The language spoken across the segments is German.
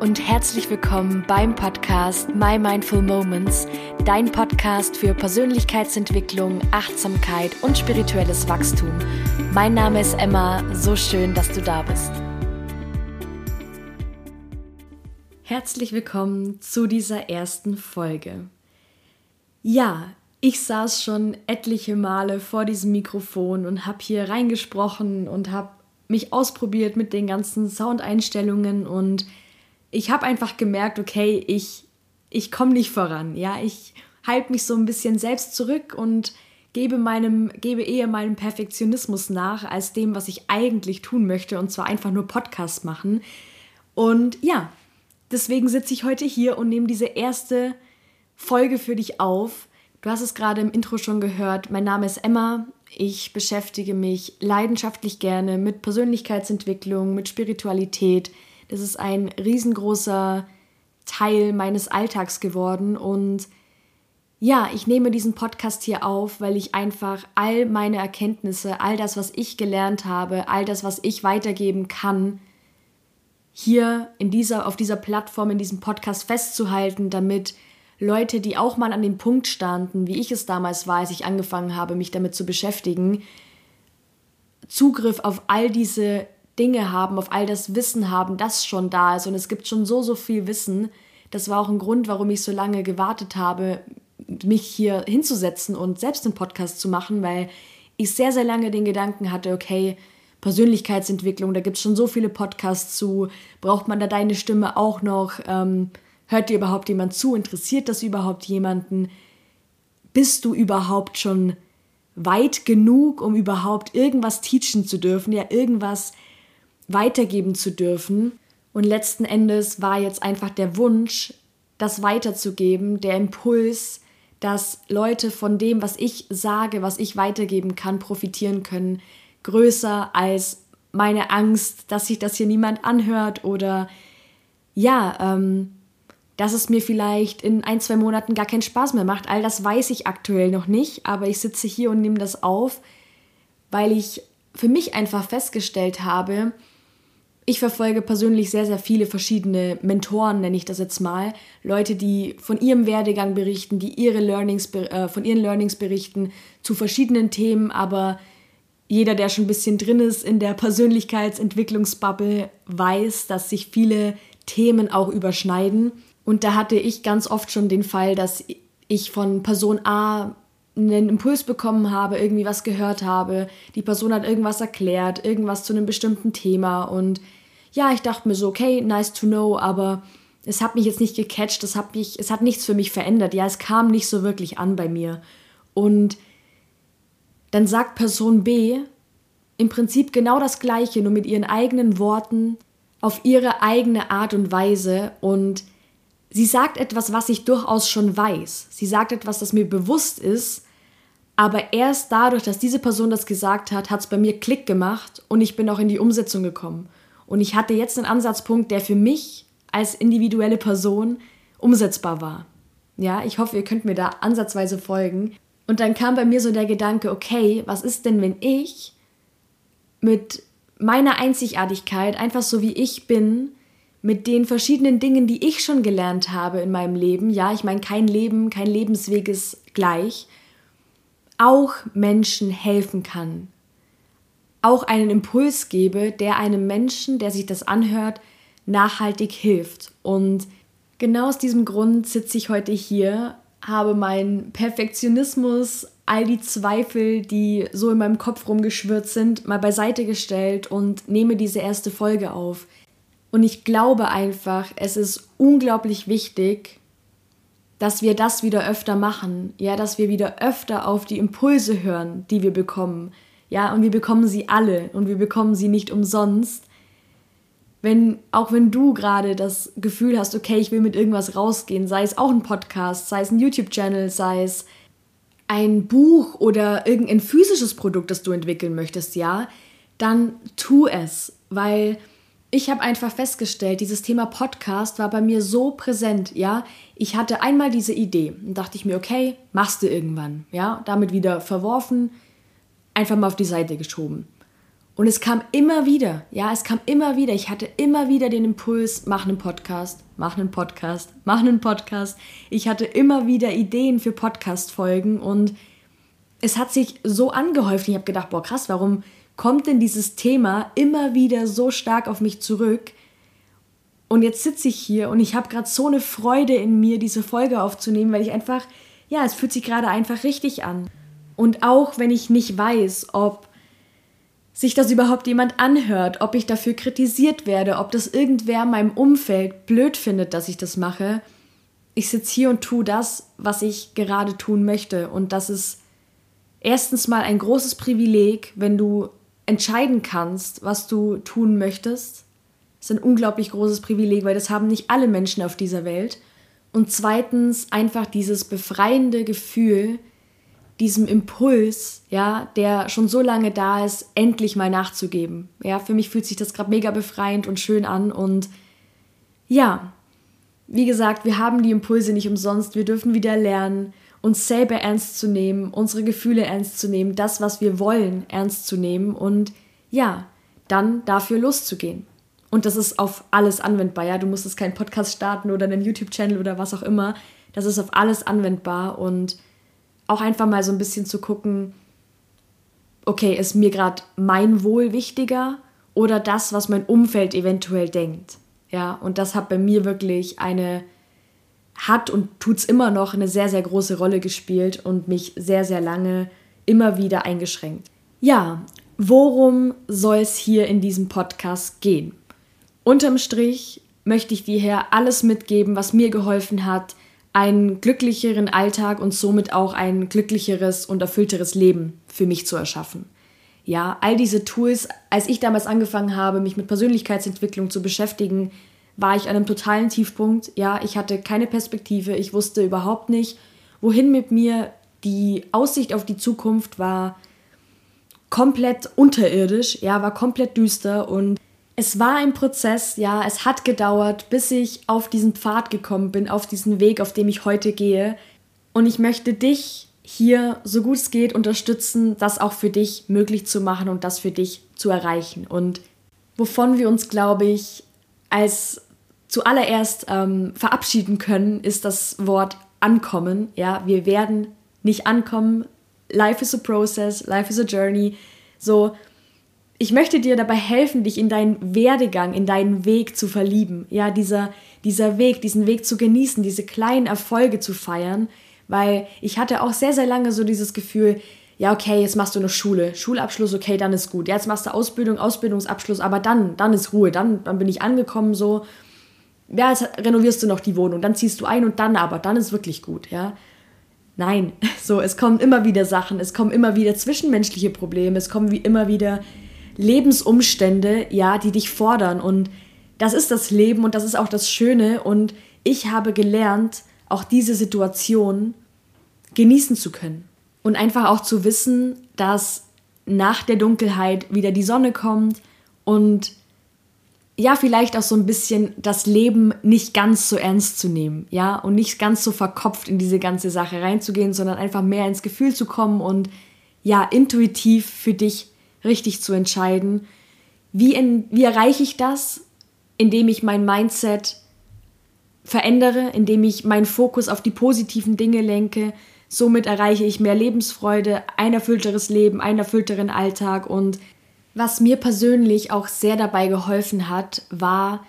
und herzlich willkommen beim Podcast My Mindful Moments, dein Podcast für Persönlichkeitsentwicklung, Achtsamkeit und spirituelles Wachstum. Mein Name ist Emma, so schön, dass du da bist. Herzlich willkommen zu dieser ersten Folge. Ja, ich saß schon etliche Male vor diesem Mikrofon und habe hier reingesprochen und habe mich ausprobiert mit den ganzen Soundeinstellungen und ich habe einfach gemerkt, okay, ich, ich komme nicht voran. Ja, ich halte mich so ein bisschen selbst zurück und gebe meinem, gebe eher meinem Perfektionismus nach, als dem, was ich eigentlich tun möchte, und zwar einfach nur Podcast machen. Und ja, deswegen sitze ich heute hier und nehme diese erste Folge für dich auf. Du hast es gerade im Intro schon gehört. Mein Name ist Emma. Ich beschäftige mich leidenschaftlich gerne mit Persönlichkeitsentwicklung, mit Spiritualität, das ist ein riesengroßer Teil meines Alltags geworden und ja, ich nehme diesen Podcast hier auf, weil ich einfach all meine Erkenntnisse, all das, was ich gelernt habe, all das, was ich weitergeben kann, hier in dieser, auf dieser Plattform, in diesem Podcast festzuhalten, damit Leute, die auch mal an dem Punkt standen, wie ich es damals war, als ich angefangen habe, mich damit zu beschäftigen, Zugriff auf all diese Dinge haben, auf all das Wissen haben, das schon da ist. Und es gibt schon so, so viel Wissen. Das war auch ein Grund, warum ich so lange gewartet habe, mich hier hinzusetzen und selbst einen Podcast zu machen, weil ich sehr, sehr lange den Gedanken hatte, okay, Persönlichkeitsentwicklung, da gibt es schon so viele Podcasts zu, braucht man da deine Stimme auch noch? Ähm, hört dir überhaupt jemand zu? Interessiert das überhaupt jemanden? Bist du überhaupt schon weit genug, um überhaupt irgendwas teachen zu dürfen, ja, irgendwas weitergeben zu dürfen. Und letzten Endes war jetzt einfach der Wunsch, das weiterzugeben, der Impuls, dass Leute von dem, was ich sage, was ich weitergeben kann, profitieren können, größer als meine Angst, dass sich das hier niemand anhört oder ja, ähm, dass es mir vielleicht in ein, zwei Monaten gar keinen Spaß mehr macht. All das weiß ich aktuell noch nicht, aber ich sitze hier und nehme das auf, weil ich für mich einfach festgestellt habe, ich verfolge persönlich sehr, sehr viele verschiedene Mentoren, nenne ich das jetzt mal. Leute, die von ihrem Werdegang berichten, die ihre Learnings, äh, von ihren Learnings berichten zu verschiedenen Themen, aber jeder, der schon ein bisschen drin ist in der Persönlichkeitsentwicklungsbubble, weiß, dass sich viele Themen auch überschneiden. Und da hatte ich ganz oft schon den Fall, dass ich von Person A einen Impuls bekommen habe, irgendwie was gehört habe, die Person hat irgendwas erklärt, irgendwas zu einem bestimmten Thema und ja, ich dachte mir so, okay, nice to know, aber es hat mich jetzt nicht gecatcht, es hat, mich, es hat nichts für mich verändert. Ja, es kam nicht so wirklich an bei mir. Und dann sagt Person B im Prinzip genau das Gleiche, nur mit ihren eigenen Worten, auf ihre eigene Art und Weise. Und sie sagt etwas, was ich durchaus schon weiß. Sie sagt etwas, das mir bewusst ist. Aber erst dadurch, dass diese Person das gesagt hat, hat es bei mir Klick gemacht und ich bin auch in die Umsetzung gekommen. Und ich hatte jetzt einen Ansatzpunkt, der für mich als individuelle Person umsetzbar war. Ja, ich hoffe, ihr könnt mir da ansatzweise folgen. Und dann kam bei mir so der Gedanke, okay, was ist denn, wenn ich mit meiner Einzigartigkeit, einfach so wie ich bin, mit den verschiedenen Dingen, die ich schon gelernt habe in meinem Leben, ja, ich meine, kein Leben, kein Lebensweg ist gleich, auch Menschen helfen kann, auch einen Impuls gebe, der einem Menschen, der sich das anhört, nachhaltig hilft. Und genau aus diesem Grund sitze ich heute hier, habe meinen Perfektionismus, all die Zweifel, die so in meinem Kopf rumgeschwirrt sind, mal beiseite gestellt und nehme diese erste Folge auf. Und ich glaube einfach, es ist unglaublich wichtig, dass wir das wieder öfter machen. Ja, dass wir wieder öfter auf die Impulse hören, die wir bekommen ja, und wir bekommen sie alle und wir bekommen sie nicht umsonst. Wenn, auch wenn du gerade das Gefühl hast, okay, ich will mit irgendwas rausgehen, sei es auch ein Podcast, sei es ein YouTube-Channel, sei es ein Buch oder irgendein physisches Produkt, das du entwickeln möchtest, ja, dann tu es, weil ich habe einfach festgestellt, dieses Thema Podcast war bei mir so präsent, ja. Ich hatte einmal diese Idee und dachte ich mir, okay, machst du irgendwann, ja, damit wieder verworfen, einfach mal auf die Seite geschoben. Und es kam immer wieder, ja, es kam immer wieder. Ich hatte immer wieder den Impuls, mach einen Podcast, mach einen Podcast, mach einen Podcast. Ich hatte immer wieder Ideen für Podcast-Folgen und es hat sich so angehäuft. Ich habe gedacht, boah, krass, warum kommt denn dieses Thema immer wieder so stark auf mich zurück? Und jetzt sitze ich hier und ich habe gerade so eine Freude in mir, diese Folge aufzunehmen, weil ich einfach, ja, es fühlt sich gerade einfach richtig an. Und auch wenn ich nicht weiß, ob sich das überhaupt jemand anhört, ob ich dafür kritisiert werde, ob das irgendwer in meinem Umfeld blöd findet, dass ich das mache. Ich sitze hier und tue das, was ich gerade tun möchte. Und das ist erstens mal ein großes Privileg, wenn du entscheiden kannst, was du tun möchtest. Das ist ein unglaublich großes Privileg, weil das haben nicht alle Menschen auf dieser Welt. Und zweitens einfach dieses befreiende Gefühl, diesem Impuls, ja, der schon so lange da ist, endlich mal nachzugeben. Ja, für mich fühlt sich das gerade mega befreiend und schön an und ja, wie gesagt, wir haben die Impulse nicht umsonst. Wir dürfen wieder lernen, uns selber ernst zu nehmen, unsere Gefühle ernst zu nehmen, das, was wir wollen, ernst zu nehmen und ja, dann dafür loszugehen. Und das ist auf alles anwendbar. Ja, du musst jetzt keinen Podcast starten oder einen YouTube-Channel oder was auch immer. Das ist auf alles anwendbar und auch einfach mal so ein bisschen zu gucken, okay, ist mir gerade mein Wohl wichtiger oder das, was mein Umfeld eventuell denkt. Ja, und das hat bei mir wirklich eine, hat und tut es immer noch eine sehr, sehr große Rolle gespielt und mich sehr, sehr lange immer wieder eingeschränkt. Ja, worum soll es hier in diesem Podcast gehen? Unterm Strich möchte ich dir hier alles mitgeben, was mir geholfen hat, einen glücklicheren Alltag und somit auch ein glücklicheres und erfüllteres Leben für mich zu erschaffen. Ja, all diese Tools, als ich damals angefangen habe, mich mit Persönlichkeitsentwicklung zu beschäftigen, war ich an einem totalen Tiefpunkt. Ja, ich hatte keine Perspektive, ich wusste überhaupt nicht, wohin mit mir. Die Aussicht auf die Zukunft war komplett unterirdisch, ja, war komplett düster und es war ein Prozess, ja, es hat gedauert, bis ich auf diesen Pfad gekommen bin, auf diesen Weg, auf dem ich heute gehe. Und ich möchte dich hier, so gut es geht, unterstützen, das auch für dich möglich zu machen und das für dich zu erreichen. Und wovon wir uns, glaube ich, als zuallererst ähm, verabschieden können, ist das Wort ankommen. Ja, wir werden nicht ankommen. Life is a process, life is a journey. So, ich möchte dir dabei helfen, dich in deinen Werdegang, in deinen Weg zu verlieben. Ja, dieser, dieser Weg, diesen Weg zu genießen, diese kleinen Erfolge zu feiern, weil ich hatte auch sehr, sehr lange so dieses Gefühl, ja, okay, jetzt machst du eine Schule, Schulabschluss, okay, dann ist gut. Ja, jetzt machst du Ausbildung, Ausbildungsabschluss, aber dann, dann ist Ruhe, dann, dann bin ich angekommen so. Ja, jetzt renovierst du noch die Wohnung, dann ziehst du ein und dann aber, dann ist wirklich gut, ja. Nein, so, es kommen immer wieder Sachen, es kommen immer wieder zwischenmenschliche Probleme, es kommen wie immer wieder Lebensumstände, ja, die dich fordern. Und das ist das Leben und das ist auch das Schöne. Und ich habe gelernt, auch diese Situation genießen zu können. Und einfach auch zu wissen, dass nach der Dunkelheit wieder die Sonne kommt und ja, vielleicht auch so ein bisschen das Leben nicht ganz so ernst zu nehmen, ja, und nicht ganz so verkopft in diese ganze Sache reinzugehen, sondern einfach mehr ins Gefühl zu kommen und ja, intuitiv für dich richtig zu entscheiden. Wie, in, wie erreiche ich das? Indem ich mein Mindset verändere, indem ich meinen Fokus auf die positiven Dinge lenke. Somit erreiche ich mehr Lebensfreude, ein erfüllteres Leben, einen erfüllteren Alltag. Und was mir persönlich auch sehr dabei geholfen hat, war,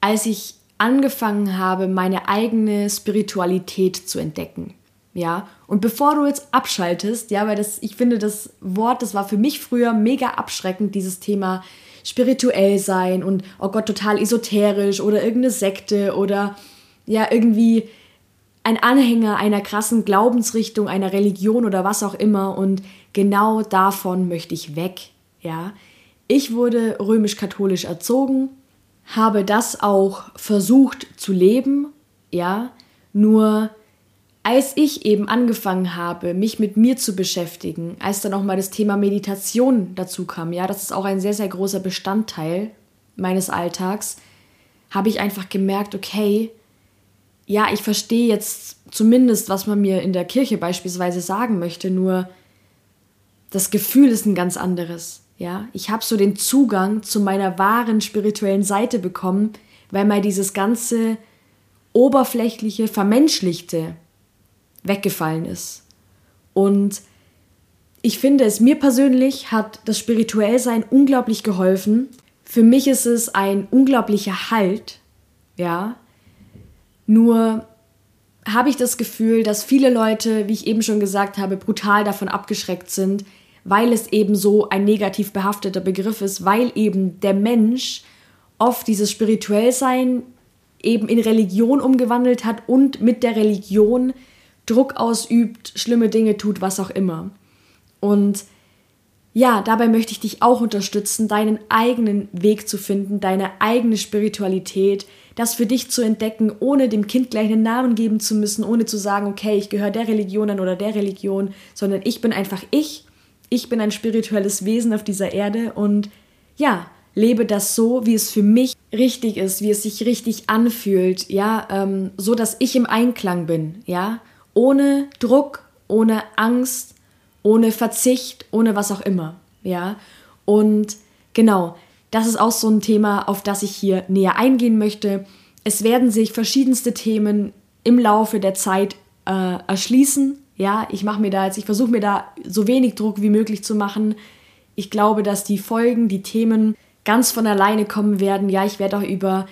als ich angefangen habe, meine eigene Spiritualität zu entdecken. Ja, und bevor du jetzt abschaltest, ja, weil das, ich finde, das Wort, das war für mich früher mega abschreckend, dieses Thema spirituell sein und, oh Gott, total esoterisch oder irgendeine Sekte oder ja, irgendwie ein Anhänger einer krassen Glaubensrichtung, einer Religion oder was auch immer. Und genau davon möchte ich weg, ja. Ich wurde römisch-katholisch erzogen, habe das auch versucht zu leben, ja, nur als ich eben angefangen habe, mich mit mir zu beschäftigen, als dann auch mal das Thema Meditation dazu kam, ja, das ist auch ein sehr, sehr großer Bestandteil meines Alltags, habe ich einfach gemerkt, okay, ja, ich verstehe jetzt zumindest, was man mir in der Kirche beispielsweise sagen möchte, nur das Gefühl ist ein ganz anderes. Ja, ich habe so den Zugang zu meiner wahren spirituellen Seite bekommen, weil mal dieses ganze oberflächliche, vermenschlichte weggefallen ist. Und ich finde es, mir persönlich hat das Spirituellsein unglaublich geholfen. Für mich ist es ein unglaublicher Halt, ja. Nur habe ich das Gefühl, dass viele Leute, wie ich eben schon gesagt habe, brutal davon abgeschreckt sind, weil es eben so ein negativ behafteter Begriff ist, weil eben der Mensch oft dieses Spirituellsein eben in Religion umgewandelt hat und mit der Religion Druck ausübt, schlimme Dinge tut, was auch immer. Und ja, dabei möchte ich dich auch unterstützen, deinen eigenen Weg zu finden, deine eigene Spiritualität, das für dich zu entdecken, ohne dem Kind gleich einen Namen geben zu müssen, ohne zu sagen, okay, ich gehöre der Religion an oder der Religion, sondern ich bin einfach ich. Ich bin ein spirituelles Wesen auf dieser Erde und ja, lebe das so, wie es für mich richtig ist, wie es sich richtig anfühlt, ja, ähm, so dass ich im Einklang bin, ja, ohne Druck, ohne Angst, ohne Verzicht, ohne was auch immer, ja. Und genau, das ist auch so ein Thema, auf das ich hier näher eingehen möchte. Es werden sich verschiedenste Themen im Laufe der Zeit äh, erschließen. Ja, ich mache mir da jetzt, ich versuche mir da so wenig Druck wie möglich zu machen. Ich glaube, dass die Folgen, die Themen ganz von alleine kommen werden. Ja, ich werde auch über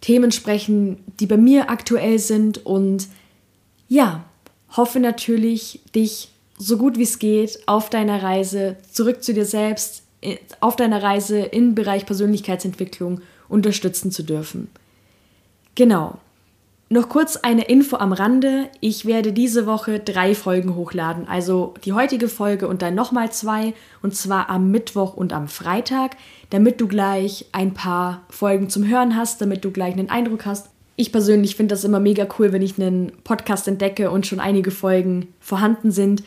Themen sprechen, die bei mir aktuell sind und ja, hoffe natürlich, dich so gut wie es geht auf deiner Reise zurück zu dir selbst auf deiner Reise im Bereich Persönlichkeitsentwicklung unterstützen zu dürfen. Genau. Noch kurz eine Info am Rande. Ich werde diese Woche drei Folgen hochladen. Also die heutige Folge und dann nochmal zwei. Und zwar am Mittwoch und am Freitag, damit du gleich ein paar Folgen zum Hören hast, damit du gleich einen Eindruck hast. Ich persönlich finde das immer mega cool, wenn ich einen Podcast entdecke und schon einige Folgen vorhanden sind.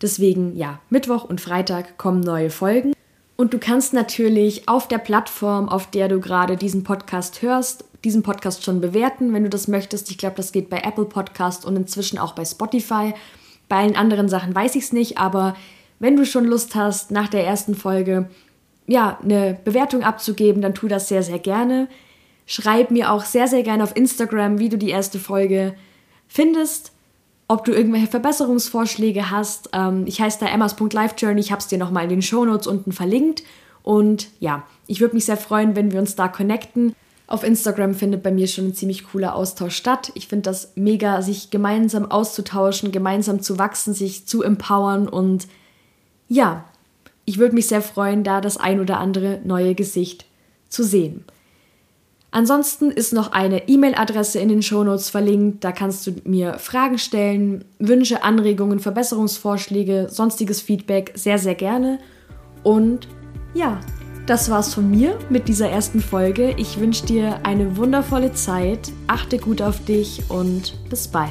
Deswegen, ja, Mittwoch und Freitag kommen neue Folgen. Und du kannst natürlich auf der Plattform, auf der du gerade diesen Podcast hörst, diesen Podcast schon bewerten, wenn du das möchtest. Ich glaube, das geht bei Apple Podcast und inzwischen auch bei Spotify. Bei allen anderen Sachen weiß ich es nicht, aber wenn du schon Lust hast, nach der ersten Folge ja, eine Bewertung abzugeben, dann tu das sehr, sehr gerne. Schreib mir auch sehr, sehr gerne auf Instagram, wie du die erste Folge findest ob du irgendwelche Verbesserungsvorschläge hast. Ähm, ich heiße da emmas.lifejourney, ich habe es dir nochmal in den Shownotes unten verlinkt. Und ja, ich würde mich sehr freuen, wenn wir uns da connecten. Auf Instagram findet bei mir schon ein ziemlich cooler Austausch statt. Ich finde das mega, sich gemeinsam auszutauschen, gemeinsam zu wachsen, sich zu empowern und ja, ich würde mich sehr freuen, da das ein oder andere neue Gesicht zu sehen. Ansonsten ist noch eine E-Mail-Adresse in den Shownotes verlinkt. Da kannst du mir Fragen stellen, Wünsche, Anregungen, Verbesserungsvorschläge, sonstiges Feedback sehr, sehr gerne. Und ja, das war's von mir mit dieser ersten Folge. Ich wünsche dir eine wundervolle Zeit, achte gut auf dich und bis bald.